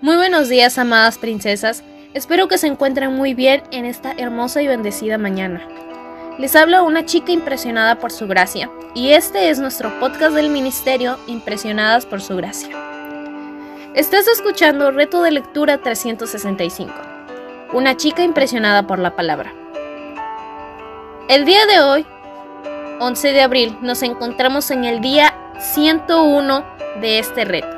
Muy buenos días, amadas princesas. Espero que se encuentren muy bien en esta hermosa y bendecida mañana. Les habla una chica impresionada por su gracia, y este es nuestro podcast del ministerio Impresionadas por su gracia. Estás escuchando Reto de Lectura 365, una chica impresionada por la palabra. El día de hoy, 11 de abril, nos encontramos en el día 101 de este reto.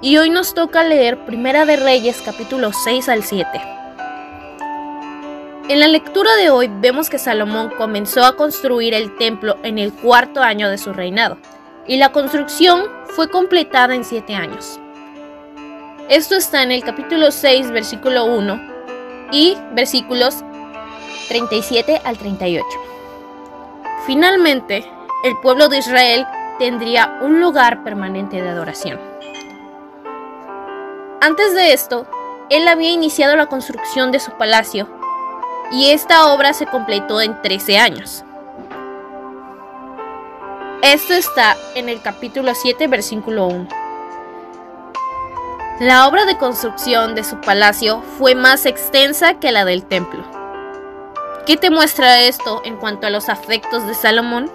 Y hoy nos toca leer Primera de Reyes capítulo 6 al 7. En la lectura de hoy vemos que Salomón comenzó a construir el templo en el cuarto año de su reinado, y la construcción fue completada en siete años. Esto está en el capítulo 6, versículo 1 y versículos 37 al 38. Finalmente, el pueblo de Israel tendría un lugar permanente de adoración. Antes de esto, él había iniciado la construcción de su palacio y esta obra se completó en 13 años. Esto está en el capítulo 7, versículo 1. La obra de construcción de su palacio fue más extensa que la del templo. ¿Qué te muestra esto en cuanto a los afectos de Salomón?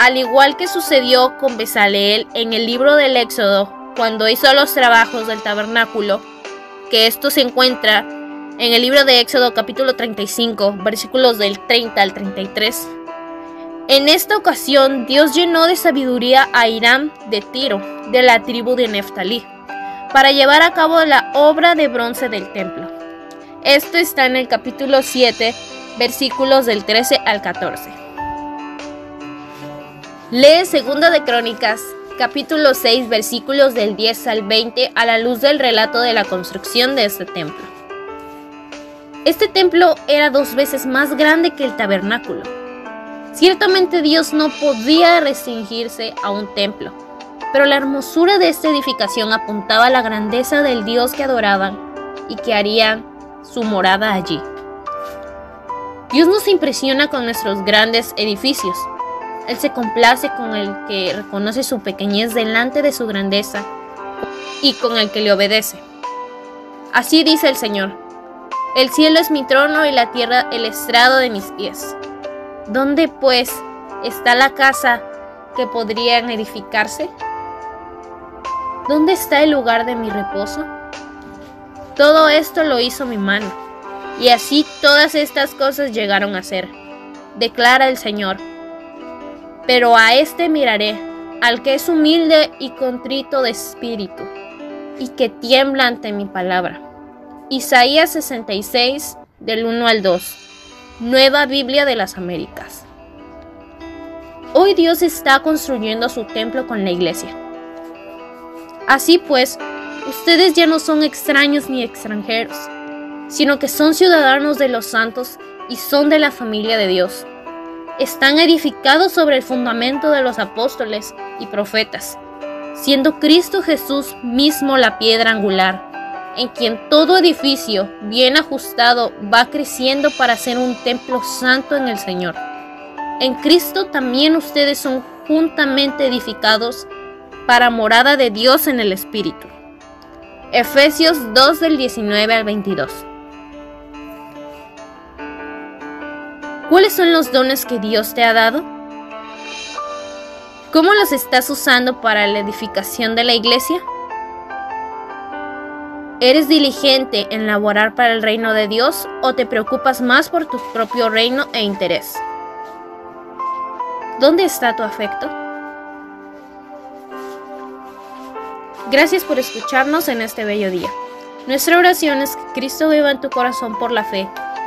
Al igual que sucedió con Besaleel en el libro del Éxodo, cuando hizo los trabajos del tabernáculo, que esto se encuentra en el libro de Éxodo capítulo 35, versículos del 30 al 33. En esta ocasión Dios llenó de sabiduría a Irán de Tiro, de la tribu de Neftalí, para llevar a cabo la obra de bronce del templo. Esto está en el capítulo 7, versículos del 13 al 14. Lee Segunda de Crónicas capítulo 6, versículos del 10 al 20, a la luz del relato de la construcción de este templo. Este templo era dos veces más grande que el tabernáculo. Ciertamente Dios no podía restringirse a un templo, pero la hermosura de esta edificación apuntaba a la grandeza del Dios que adoraban y que harían su morada allí. Dios nos impresiona con nuestros grandes edificios, él se complace con el que reconoce su pequeñez delante de su grandeza y con el que le obedece. Así dice el Señor, el cielo es mi trono y la tierra el estrado de mis pies. ¿Dónde pues está la casa que podrían edificarse? ¿Dónde está el lugar de mi reposo? Todo esto lo hizo mi mano, y así todas estas cosas llegaron a ser, declara el Señor pero a éste miraré, al que es humilde y contrito de espíritu, y que tiembla ante mi palabra. Isaías 66, del 1 al 2. Nueva Biblia de las Américas. Hoy Dios está construyendo su templo con la iglesia. Así pues, ustedes ya no son extraños ni extranjeros, sino que son ciudadanos de los santos y son de la familia de Dios están edificados sobre el fundamento de los apóstoles y profetas, siendo Cristo Jesús mismo la piedra angular, en quien todo edificio bien ajustado va creciendo para ser un templo santo en el Señor. En Cristo también ustedes son juntamente edificados para morada de Dios en el Espíritu. Efesios 2 del 19 al 22. ¿Cuáles son los dones que Dios te ha dado? ¿Cómo los estás usando para la edificación de la iglesia? ¿Eres diligente en laborar para el reino de Dios o te preocupas más por tu propio reino e interés? ¿Dónde está tu afecto? Gracias por escucharnos en este bello día. Nuestra oración es que Cristo viva en tu corazón por la fe